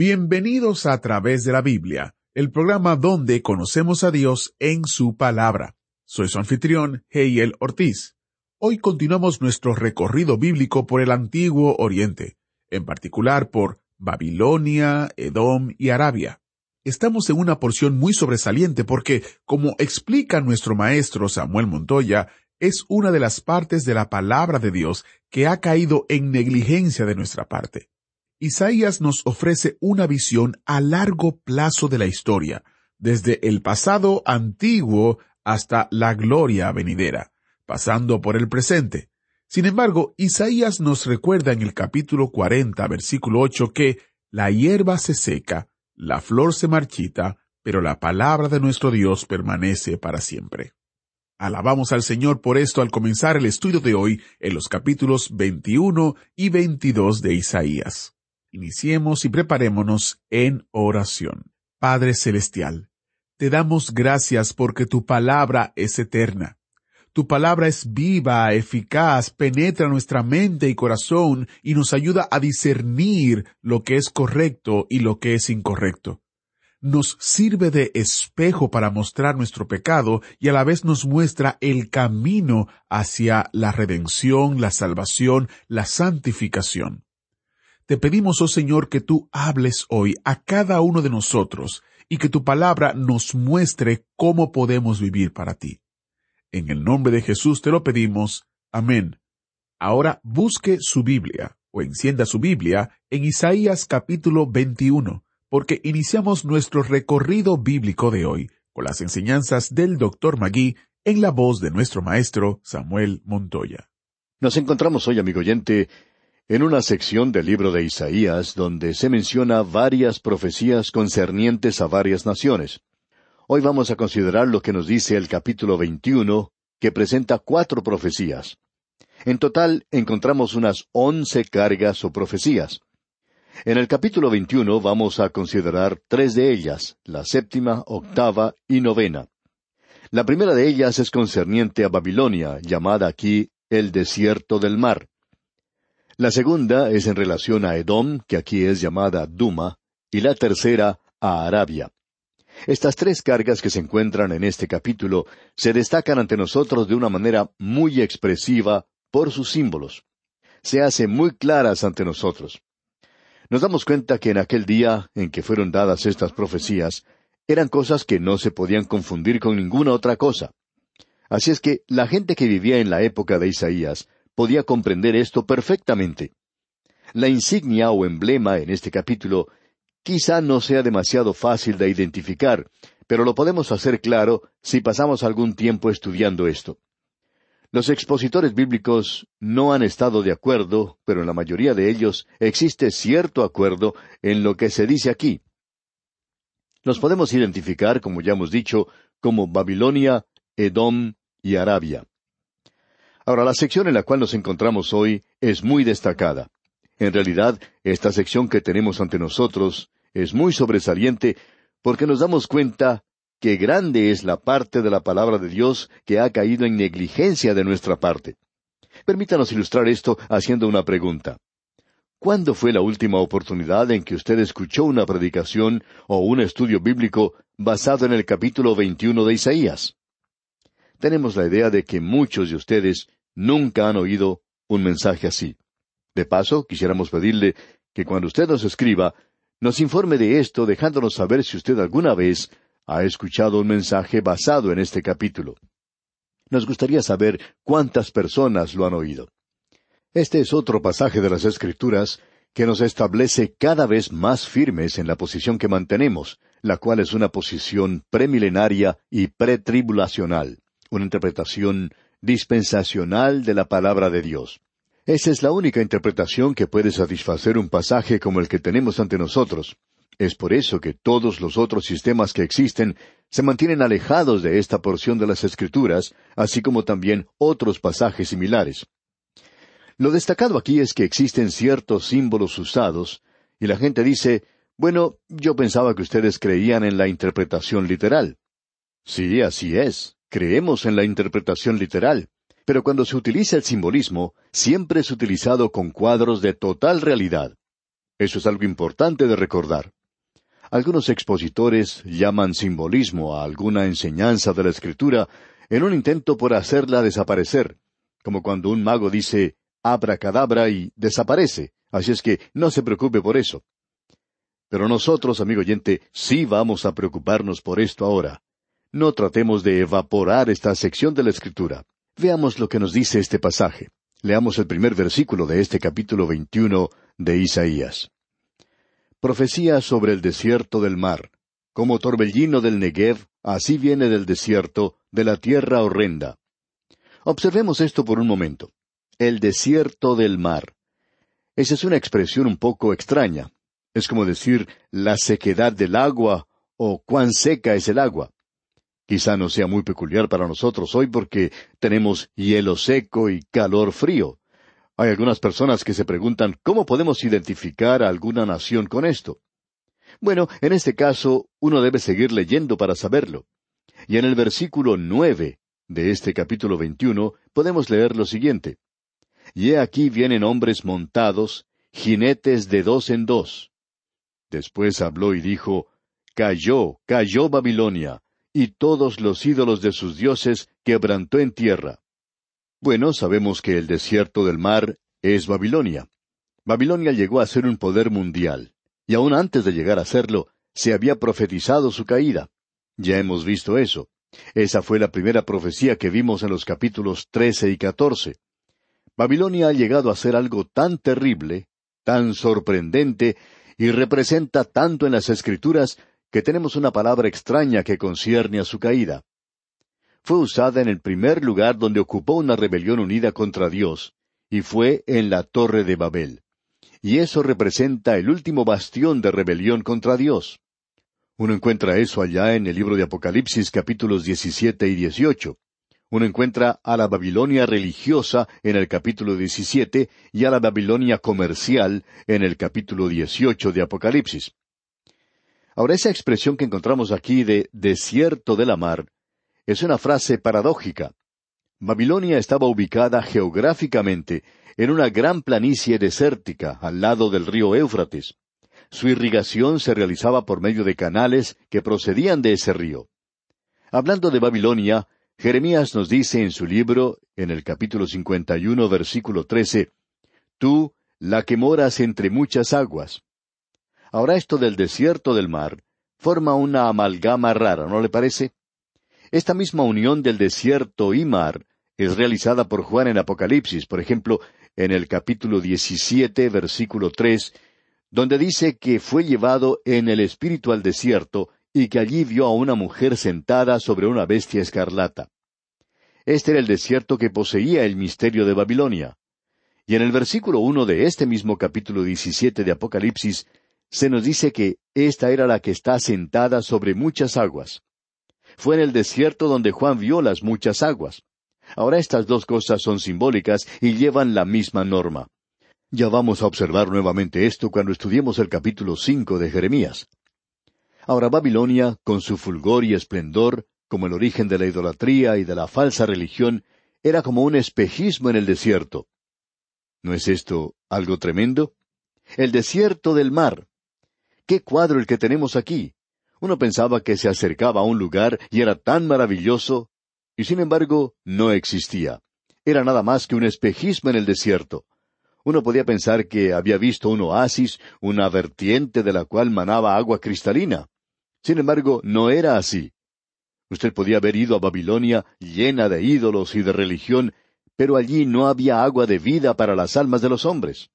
Bienvenidos a través de la Biblia, el programa donde conocemos a Dios en su palabra. Soy su anfitrión, Heiel Ortiz. Hoy continuamos nuestro recorrido bíblico por el antiguo Oriente, en particular por Babilonia, Edom y Arabia. Estamos en una porción muy sobresaliente porque, como explica nuestro maestro Samuel Montoya, es una de las partes de la palabra de Dios que ha caído en negligencia de nuestra parte. Isaías nos ofrece una visión a largo plazo de la historia, desde el pasado antiguo hasta la gloria venidera, pasando por el presente. Sin embargo, Isaías nos recuerda en el capítulo 40, versículo 8, que la hierba se seca, la flor se marchita, pero la palabra de nuestro Dios permanece para siempre. Alabamos al Señor por esto al comenzar el estudio de hoy en los capítulos 21 y 22 de Isaías. Iniciemos y preparémonos en oración. Padre Celestial, te damos gracias porque tu palabra es eterna. Tu palabra es viva, eficaz, penetra nuestra mente y corazón y nos ayuda a discernir lo que es correcto y lo que es incorrecto. Nos sirve de espejo para mostrar nuestro pecado y a la vez nos muestra el camino hacia la redención, la salvación, la santificación. Te pedimos, oh Señor, que tú hables hoy a cada uno de nosotros y que tu palabra nos muestre cómo podemos vivir para ti. En el nombre de Jesús te lo pedimos. Amén. Ahora busque su Biblia o encienda su Biblia en Isaías capítulo 21, porque iniciamos nuestro recorrido bíblico de hoy con las enseñanzas del Dr. Magui en la voz de nuestro maestro Samuel Montoya. Nos encontramos hoy, amigo oyente, en una sección del libro de Isaías donde se menciona varias profecías concernientes a varias naciones. Hoy vamos a considerar lo que nos dice el capítulo 21, que presenta cuatro profecías. En total encontramos unas once cargas o profecías. En el capítulo 21 vamos a considerar tres de ellas, la séptima, octava y novena. La primera de ellas es concerniente a Babilonia, llamada aquí el desierto del mar. La segunda es en relación a Edom, que aquí es llamada Duma, y la tercera a Arabia. Estas tres cargas que se encuentran en este capítulo se destacan ante nosotros de una manera muy expresiva por sus símbolos. Se hacen muy claras ante nosotros. Nos damos cuenta que en aquel día en que fueron dadas estas profecías, eran cosas que no se podían confundir con ninguna otra cosa. Así es que la gente que vivía en la época de Isaías podía comprender esto perfectamente. La insignia o emblema en este capítulo quizá no sea demasiado fácil de identificar, pero lo podemos hacer claro si pasamos algún tiempo estudiando esto. Los expositores bíblicos no han estado de acuerdo, pero en la mayoría de ellos existe cierto acuerdo en lo que se dice aquí. Los podemos identificar, como ya hemos dicho, como Babilonia, Edom y Arabia. Ahora, la sección en la cual nos encontramos hoy es muy destacada. En realidad, esta sección que tenemos ante nosotros es muy sobresaliente porque nos damos cuenta que grande es la parte de la palabra de Dios que ha caído en negligencia de nuestra parte. Permítanos ilustrar esto haciendo una pregunta. ¿Cuándo fue la última oportunidad en que usted escuchó una predicación o un estudio bíblico basado en el capítulo 21 de Isaías? Tenemos la idea de que muchos de ustedes nunca han oído un mensaje así. De paso, quisiéramos pedirle que cuando usted nos escriba, nos informe de esto dejándonos saber si usted alguna vez ha escuchado un mensaje basado en este capítulo. Nos gustaría saber cuántas personas lo han oído. Este es otro pasaje de las Escrituras que nos establece cada vez más firmes en la posición que mantenemos, la cual es una posición premilenaria y pretribulacional, una interpretación dispensacional de la palabra de Dios. Esa es la única interpretación que puede satisfacer un pasaje como el que tenemos ante nosotros. Es por eso que todos los otros sistemas que existen se mantienen alejados de esta porción de las Escrituras, así como también otros pasajes similares. Lo destacado aquí es que existen ciertos símbolos usados, y la gente dice, bueno, yo pensaba que ustedes creían en la interpretación literal. Sí, así es, creemos en la interpretación literal, pero cuando se utiliza el simbolismo, siempre es utilizado con cuadros de total realidad. Eso es algo importante de recordar. Algunos expositores llaman simbolismo a alguna enseñanza de la Escritura en un intento por hacerla desaparecer, como cuando un mago dice abracadabra y desaparece, así es que no se preocupe por eso. Pero nosotros, amigo oyente, sí vamos a preocuparnos por esto ahora. No tratemos de evaporar esta sección de la Escritura. Veamos lo que nos dice este pasaje. Leamos el primer versículo de este capítulo 21 de Isaías. Profecía sobre el desierto del mar. Como torbellino del Negev, así viene del desierto, de la tierra horrenda. Observemos esto por un momento. El desierto del mar. Esa es una expresión un poco extraña. Es como decir la sequedad del agua o cuán seca es el agua. Quizá no sea muy peculiar para nosotros hoy porque tenemos hielo seco y calor frío. Hay algunas personas que se preguntan cómo podemos identificar a alguna nación con esto. Bueno, en este caso, uno debe seguir leyendo para saberlo. Y en el versículo nueve de este capítulo veintiuno podemos leer lo siguiente. Y he aquí vienen hombres montados, jinetes de dos en dos. Después habló y dijo, Cayó, cayó Babilonia, y todos los ídolos de sus dioses quebrantó en tierra. Bueno, sabemos que el desierto del mar es Babilonia. Babilonia llegó a ser un poder mundial, y aún antes de llegar a serlo, se había profetizado su caída. Ya hemos visto eso. Esa fue la primera profecía que vimos en los capítulos trece y catorce. Babilonia ha llegado a ser algo tan terrible, tan sorprendente, y representa tanto en las Escrituras que tenemos una palabra extraña que concierne a su caída fue usada en el primer lugar donde ocupó una rebelión unida contra Dios, y fue en la Torre de Babel. Y eso representa el último bastión de rebelión contra Dios. Uno encuentra eso allá en el libro de Apocalipsis capítulos 17 y 18. Uno encuentra a la Babilonia religiosa en el capítulo 17 y a la Babilonia comercial en el capítulo 18 de Apocalipsis. Ahora esa expresión que encontramos aquí de desierto de la mar es una frase paradójica. Babilonia estaba ubicada geográficamente en una gran planicie desértica al lado del río Éufrates. Su irrigación se realizaba por medio de canales que procedían de ese río. Hablando de Babilonia, Jeremías nos dice en su libro, en el capítulo 51, versículo 13, Tú, la que moras entre muchas aguas. Ahora esto del desierto del mar forma una amalgama rara, ¿no le parece? Esta misma unión del desierto y mar es realizada por Juan en Apocalipsis, por ejemplo, en el capítulo 17, versículo 3, donde dice que fue llevado en el espíritu al desierto y que allí vio a una mujer sentada sobre una bestia escarlata. Este era el desierto que poseía el misterio de Babilonia. Y en el versículo uno de este mismo capítulo 17 de Apocalipsis se nos dice que esta era la que está sentada sobre muchas aguas. Fue en el desierto donde Juan vio las muchas aguas. Ahora estas dos cosas son simbólicas y llevan la misma norma. Ya vamos a observar nuevamente esto cuando estudiemos el capítulo cinco de Jeremías. Ahora Babilonia, con su fulgor y esplendor, como el origen de la idolatría y de la falsa religión, era como un espejismo en el desierto. ¿No es esto algo tremendo? El desierto del mar. ¿Qué cuadro el que tenemos aquí? Uno pensaba que se acercaba a un lugar y era tan maravilloso, y sin embargo no existía. Era nada más que un espejismo en el desierto. Uno podía pensar que había visto un oasis, una vertiente de la cual manaba agua cristalina. Sin embargo, no era así. Usted podía haber ido a Babilonia llena de ídolos y de religión, pero allí no había agua de vida para las almas de los hombres.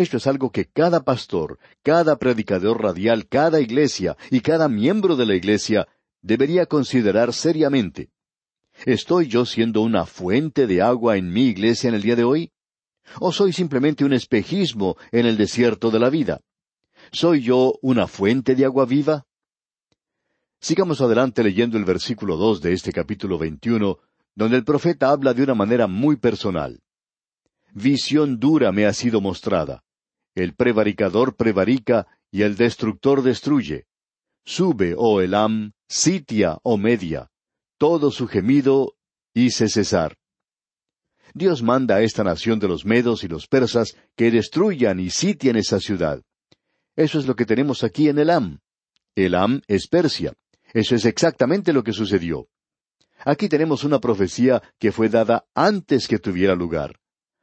Esto es algo que cada pastor, cada predicador radial, cada iglesia y cada miembro de la iglesia debería considerar seriamente. ¿Estoy yo siendo una fuente de agua en mi iglesia en el día de hoy? ¿O soy simplemente un espejismo en el desierto de la vida? ¿Soy yo una fuente de agua viva? Sigamos adelante leyendo el versículo dos de este capítulo veintiuno, donde el profeta habla de una manera muy personal. Visión dura me ha sido mostrada. El prevaricador prevarica y el destructor destruye. Sube, oh Elam, sitia, oh Media. Todo su gemido hice cesar. Dios manda a esta nación de los medos y los persas que destruyan y sitien esa ciudad. Eso es lo que tenemos aquí en Elam. Elam es Persia. Eso es exactamente lo que sucedió. Aquí tenemos una profecía que fue dada antes que tuviera lugar.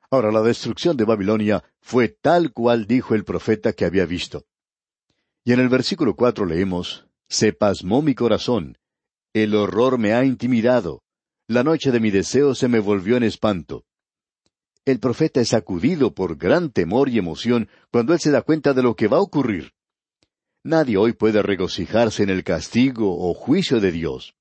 Ahora, la destrucción de Babilonia fue tal cual dijo el profeta que había visto. Y en el versículo cuatro leemos, Se pasmó mi corazón, el horror me ha intimidado, la noche de mi deseo se me volvió en espanto. El profeta es sacudido por gran temor y emoción cuando él se da cuenta de lo que va a ocurrir. Nadie hoy puede regocijarse en el castigo o juicio de Dios.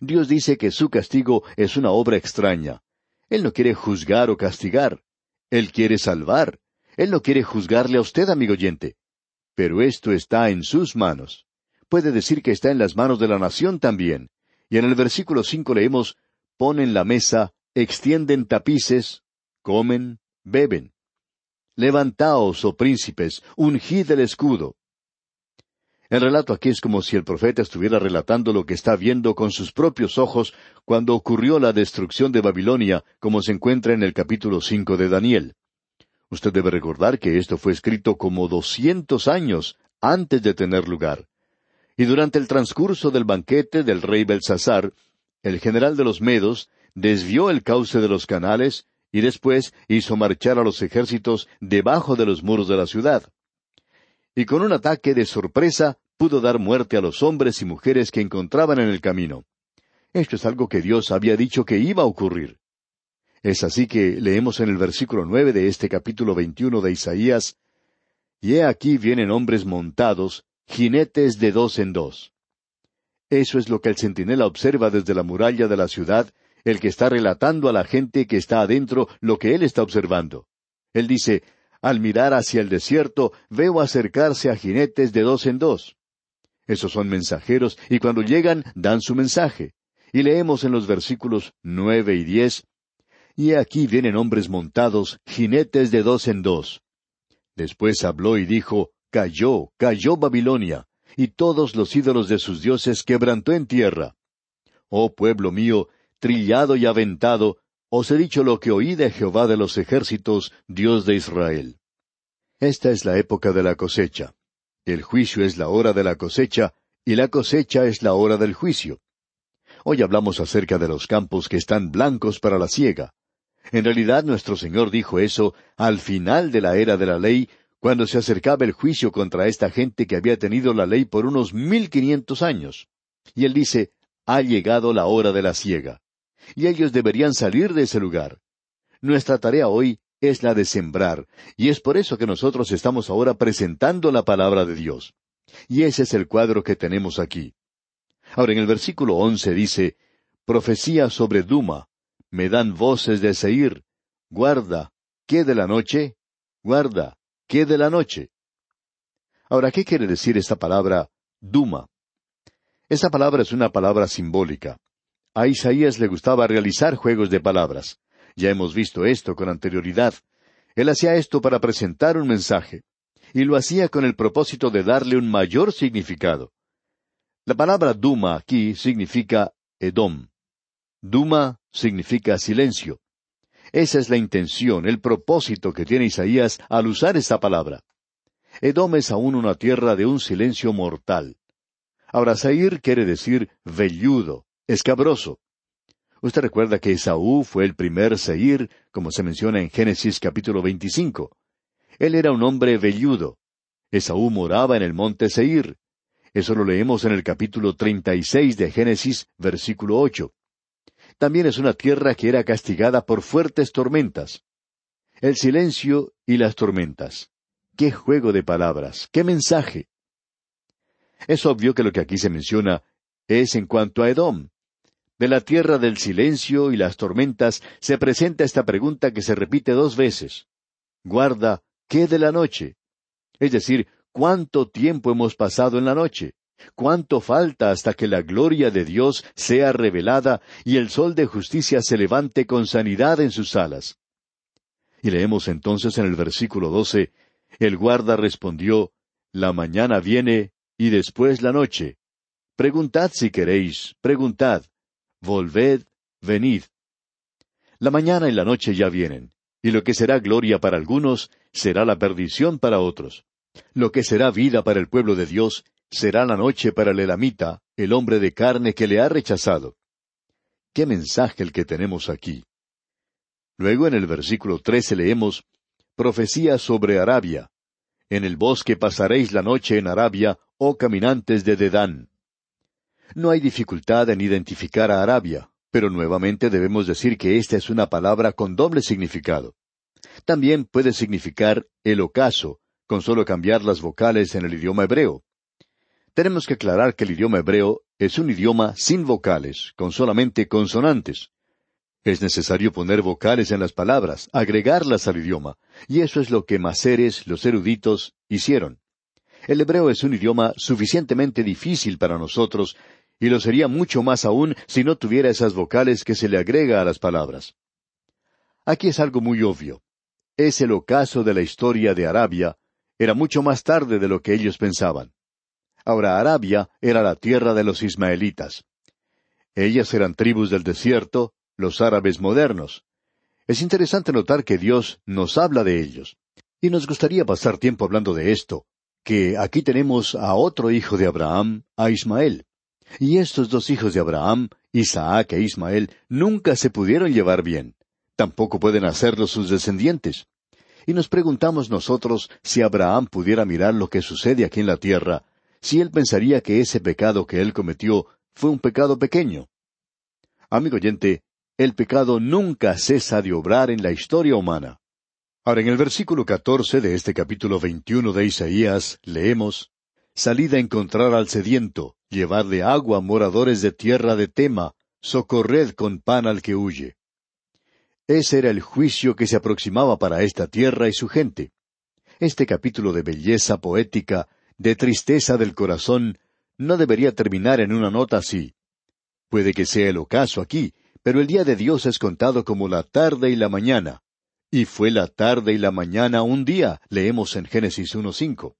Dios dice que su castigo es una obra extraña. Él no quiere juzgar o castigar. Él quiere salvar. Él no quiere juzgarle a usted, amigo oyente. Pero esto está en sus manos. Puede decir que está en las manos de la nación también. Y en el versículo cinco leemos, ponen la mesa, extienden tapices, comen, beben. Levantaos, oh príncipes, ungid el escudo. El relato aquí es como si el profeta estuviera relatando lo que está viendo con sus propios ojos cuando ocurrió la destrucción de Babilonia, como se encuentra en el capítulo cinco de Daniel. Usted debe recordar que esto fue escrito como doscientos años antes de tener lugar. Y durante el transcurso del banquete del rey Belsasar, el general de los Medos desvió el cauce de los canales y después hizo marchar a los ejércitos debajo de los muros de la ciudad y con un ataque de sorpresa pudo dar muerte a los hombres y mujeres que encontraban en el camino. Esto es algo que Dios había dicho que iba a ocurrir. Es así que leemos en el versículo nueve de este capítulo veintiuno de Isaías Y he aquí vienen hombres montados, jinetes de dos en dos. Eso es lo que el centinela observa desde la muralla de la ciudad, el que está relatando a la gente que está adentro lo que él está observando. Él dice, al mirar hacia el desierto, veo acercarse a jinetes de dos en dos. Esos son mensajeros y cuando llegan dan su mensaje. Y leemos en los versículos nueve y diez, Y aquí vienen hombres montados, jinetes de dos en dos. Después habló y dijo, Cayó, cayó Babilonia, y todos los ídolos de sus dioses quebrantó en tierra. Oh pueblo mío, trillado y aventado, os he dicho lo que oí de Jehová de los ejércitos, Dios de Israel. Esta es la época de la cosecha. El juicio es la hora de la cosecha, y la cosecha es la hora del juicio. Hoy hablamos acerca de los campos que están blancos para la siega. En realidad nuestro Señor dijo eso al final de la era de la ley, cuando se acercaba el juicio contra esta gente que había tenido la ley por unos mil quinientos años. Y él dice, ha llegado la hora de la siega y ellos deberían salir de ese lugar. Nuestra tarea hoy es la de sembrar, y es por eso que nosotros estamos ahora presentando la palabra de Dios. Y ese es el cuadro que tenemos aquí. Ahora en el versículo once dice, Profecía sobre Duma, me dan voces de Seir, guarda, ¿qué de la noche? Guarda, ¿qué de la noche? Ahora, ¿qué quiere decir esta palabra Duma? Esa palabra es una palabra simbólica. A Isaías le gustaba realizar juegos de palabras. Ya hemos visto esto con anterioridad. Él hacía esto para presentar un mensaje, y lo hacía con el propósito de darle un mayor significado. La palabra Duma aquí significa Edom. Duma significa silencio. Esa es la intención, el propósito que tiene Isaías al usar esta palabra. Edom es aún una tierra de un silencio mortal. Ahora, quiere decir velludo, escabroso. Usted recuerda que Esaú fue el primer Seir, como se menciona en Génesis capítulo 25. Él era un hombre velludo. Esaú moraba en el monte Seir. Eso lo leemos en el capítulo 36 de Génesis, versículo 8. También es una tierra que era castigada por fuertes tormentas. El silencio y las tormentas. ¡Qué juego de palabras! ¡Qué mensaje! Es obvio que lo que aquí se menciona es en cuanto a Edom. De la tierra del silencio y las tormentas se presenta esta pregunta que se repite dos veces. Guarda, ¿qué de la noche? Es decir, ¿cuánto tiempo hemos pasado en la noche? ¿Cuánto falta hasta que la gloria de Dios sea revelada y el sol de justicia se levante con sanidad en sus alas? Y leemos entonces en el versículo doce, el guarda respondió, La mañana viene y después la noche. Preguntad si queréis, preguntad. Volved, venid. La mañana y la noche ya vienen, y lo que será gloria para algunos será la perdición para otros. Lo que será vida para el pueblo de Dios será la noche para el elamita, el hombre de carne que le ha rechazado. Qué mensaje el que tenemos aquí. Luego en el versículo trece leemos Profecía sobre Arabia. En el bosque pasaréis la noche en Arabia, oh caminantes de Dedán. No hay dificultad en identificar a Arabia, pero nuevamente debemos decir que esta es una palabra con doble significado. También puede significar el ocaso, con solo cambiar las vocales en el idioma hebreo. Tenemos que aclarar que el idioma hebreo es un idioma sin vocales, con solamente consonantes. Es necesario poner vocales en las palabras, agregarlas al idioma, y eso es lo que Maceres, los eruditos, hicieron. El hebreo es un idioma suficientemente difícil para nosotros, y lo sería mucho más aún si no tuviera esas vocales que se le agrega a las palabras. Aquí es algo muy obvio. Es el ocaso de la historia de Arabia, era mucho más tarde de lo que ellos pensaban. Ahora Arabia era la tierra de los ismaelitas. Ellas eran tribus del desierto, los árabes modernos. Es interesante notar que Dios nos habla de ellos. Y nos gustaría pasar tiempo hablando de esto, que aquí tenemos a otro hijo de Abraham, a Ismael. Y estos dos hijos de Abraham, Isaac e Ismael, nunca se pudieron llevar bien. Tampoco pueden hacerlo sus descendientes. Y nos preguntamos nosotros si Abraham pudiera mirar lo que sucede aquí en la tierra, si él pensaría que ese pecado que él cometió fue un pecado pequeño. Amigo oyente, el pecado nunca cesa de obrar en la historia humana. Ahora, en el versículo catorce de este capítulo veintiuno de Isaías, leemos Salid a encontrar al sediento, llevadle agua moradores de tierra de Tema, socorred con pan al que huye. Ese era el juicio que se aproximaba para esta tierra y su gente. Este capítulo de belleza poética de tristeza del corazón, no debería terminar en una nota así. Puede que sea el ocaso aquí, pero el día de Dios es contado como la tarde y la mañana. Y fue la tarde y la mañana un día, leemos en Génesis 1.5.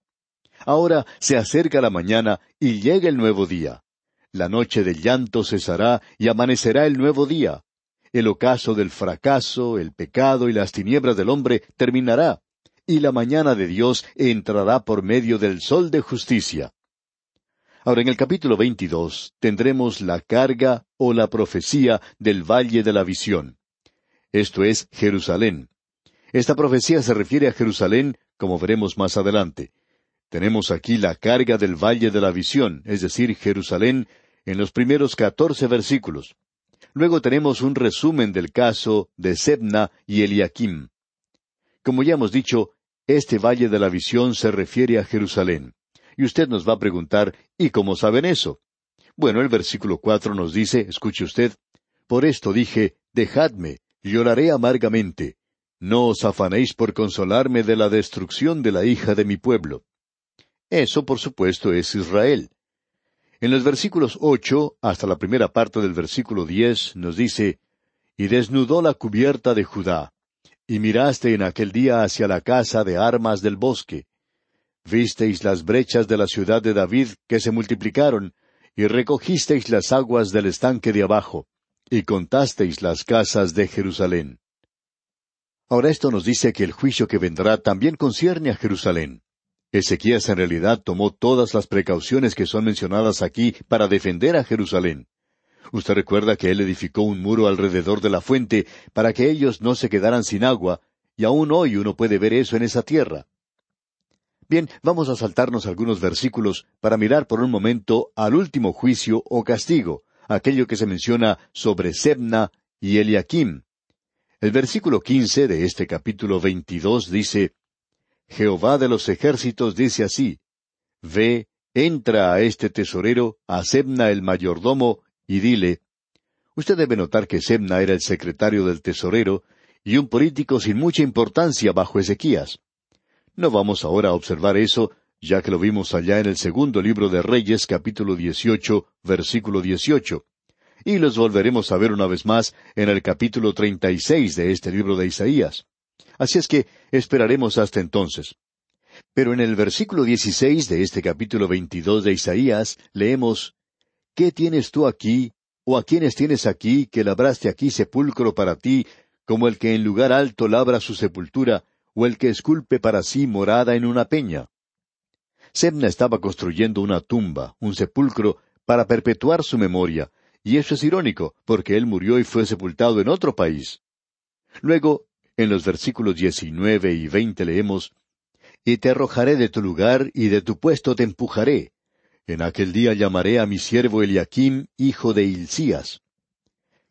Ahora se acerca la mañana y llega el nuevo día. La noche del llanto cesará y amanecerá el nuevo día. El ocaso del fracaso, el pecado y las tinieblas del hombre terminará y la mañana de Dios entrará por medio del sol de justicia. Ahora en el capítulo 22 tendremos la carga o la profecía del valle de la visión. Esto es Jerusalén. Esta profecía se refiere a Jerusalén, como veremos más adelante. Tenemos aquí la carga del valle de la visión, es decir, Jerusalén, en los primeros catorce versículos. Luego tenemos un resumen del caso de Sebna y Eliakim. Como ya hemos dicho, este valle de la visión se refiere a Jerusalén. Y usted nos va a preguntar, ¿y cómo saben eso? Bueno, el versículo cuatro nos dice, escuche usted, Por esto dije, dejadme, lloraré amargamente. No os afanéis por consolarme de la destrucción de la hija de mi pueblo. Eso, por supuesto, es Israel. En los versículos ocho hasta la primera parte del versículo diez nos dice, Y desnudó la cubierta de Judá, y miraste en aquel día hacia la casa de armas del bosque. Visteis las brechas de la ciudad de David que se multiplicaron, y recogisteis las aguas del estanque de abajo, y contasteis las casas de Jerusalén. Ahora esto nos dice que el juicio que vendrá también concierne a Jerusalén. Ezequías en realidad tomó todas las precauciones que son mencionadas aquí para defender a Jerusalén. Usted recuerda que él edificó un muro alrededor de la fuente para que ellos no se quedaran sin agua, y aún hoy uno puede ver eso en esa tierra. Bien, vamos a saltarnos algunos versículos para mirar por un momento al último juicio o castigo, aquello que se menciona sobre Sebna y Eliakim. El versículo quince de este capítulo veintidós dice Jehová de los ejércitos dice así Ve, entra a este tesorero, a Sebna el mayordomo, y dile, Usted debe notar que Semna era el secretario del tesorero, y un político sin mucha importancia bajo Ezequías. No vamos ahora a observar eso, ya que lo vimos allá en el segundo libro de Reyes capítulo 18, versículo 18. Y los volveremos a ver una vez más en el capítulo 36 de este libro de Isaías. Así es que esperaremos hasta entonces. Pero en el versículo 16 de este capítulo 22 de Isaías leemos, ¿Qué tienes tú aquí, o a quiénes tienes aquí, que labraste aquí sepulcro para ti, como el que en lugar alto labra su sepultura, o el que esculpe para sí morada en una peña? Sebna estaba construyendo una tumba, un sepulcro, para perpetuar su memoria, y eso es irónico, porque él murió y fue sepultado en otro país. Luego, en los versículos diecinueve y veinte leemos, Y te arrojaré de tu lugar y de tu puesto te empujaré. En aquel día llamaré a mi siervo Eliakim, hijo de Hilcías.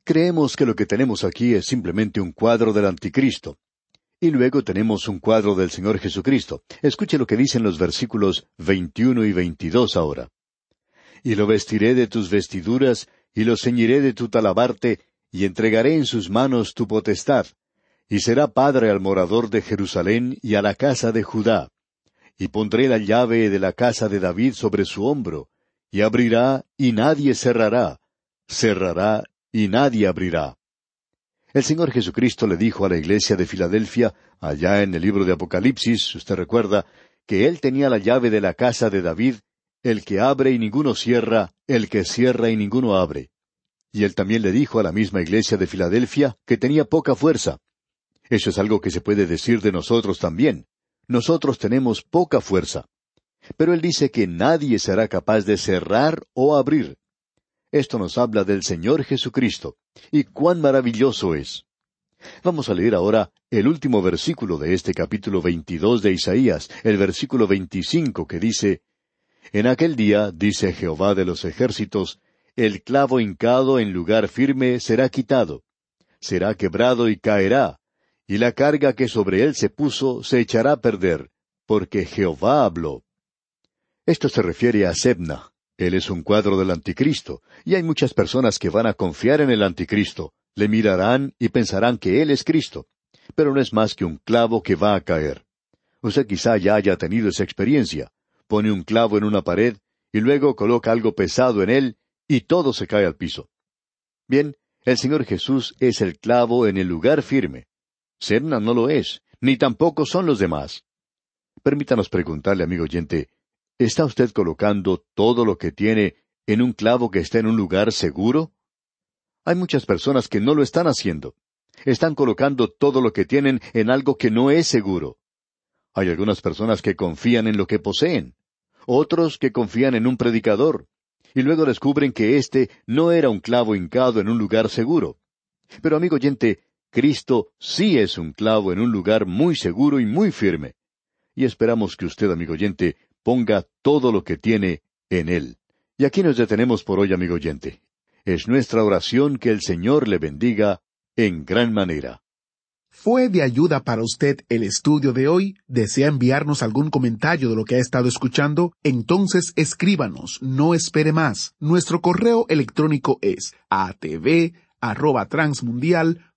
Creemos que lo que tenemos aquí es simplemente un cuadro del anticristo. Y luego tenemos un cuadro del Señor Jesucristo. Escuche lo que dicen los versículos veintiuno y veintidós ahora. Y lo vestiré de tus vestiduras, y lo ceñiré de tu talabarte, y entregaré en sus manos tu potestad, y será padre al morador de Jerusalén y a la casa de Judá. Y pondré la llave de la casa de David sobre su hombro, y abrirá, y nadie cerrará, cerrará, y nadie abrirá. El Señor Jesucristo le dijo a la iglesia de Filadelfia, allá en el libro de Apocalipsis, usted recuerda, que él tenía la llave de la casa de David, el que abre y ninguno cierra, el que cierra y ninguno abre. Y él también le dijo a la misma iglesia de Filadelfia que tenía poca fuerza, eso es algo que se puede decir de nosotros también. Nosotros tenemos poca fuerza. Pero Él dice que nadie será capaz de cerrar o abrir. Esto nos habla del Señor Jesucristo. Y cuán maravilloso es. Vamos a leer ahora el último versículo de este capítulo veintidós de Isaías, el versículo veinticinco, que dice En aquel día, dice Jehová de los ejércitos, el clavo hincado en lugar firme será quitado, será quebrado y caerá, y la carga que sobre él se puso se echará a perder, porque Jehová habló. Esto se refiere a Sebna. Él es un cuadro del anticristo, y hay muchas personas que van a confiar en el anticristo, le mirarán y pensarán que él es Cristo, pero no es más que un clavo que va a caer. Usted quizá ya haya tenido esa experiencia. Pone un clavo en una pared y luego coloca algo pesado en él y todo se cae al piso. Bien, el Señor Jesús es el clavo en el lugar firme. Serna no lo es, ni tampoco son los demás. Permítanos preguntarle, amigo oyente, ¿está usted colocando todo lo que tiene en un clavo que está en un lugar seguro? Hay muchas personas que no lo están haciendo. Están colocando todo lo que tienen en algo que no es seguro. Hay algunas personas que confían en lo que poseen, otros que confían en un predicador, y luego descubren que éste no era un clavo hincado en un lugar seguro. Pero amigo oyente, Cristo sí es un clavo en un lugar muy seguro y muy firme. Y esperamos que usted, amigo oyente, ponga todo lo que tiene en Él. Y aquí nos detenemos por hoy, amigo oyente. Es nuestra oración que el Señor le bendiga en gran manera. ¿Fue de ayuda para usted el estudio de hoy? ¿Desea enviarnos algún comentario de lo que ha estado escuchando? Entonces escríbanos, no espere más. Nuestro correo electrónico es atv@transmundial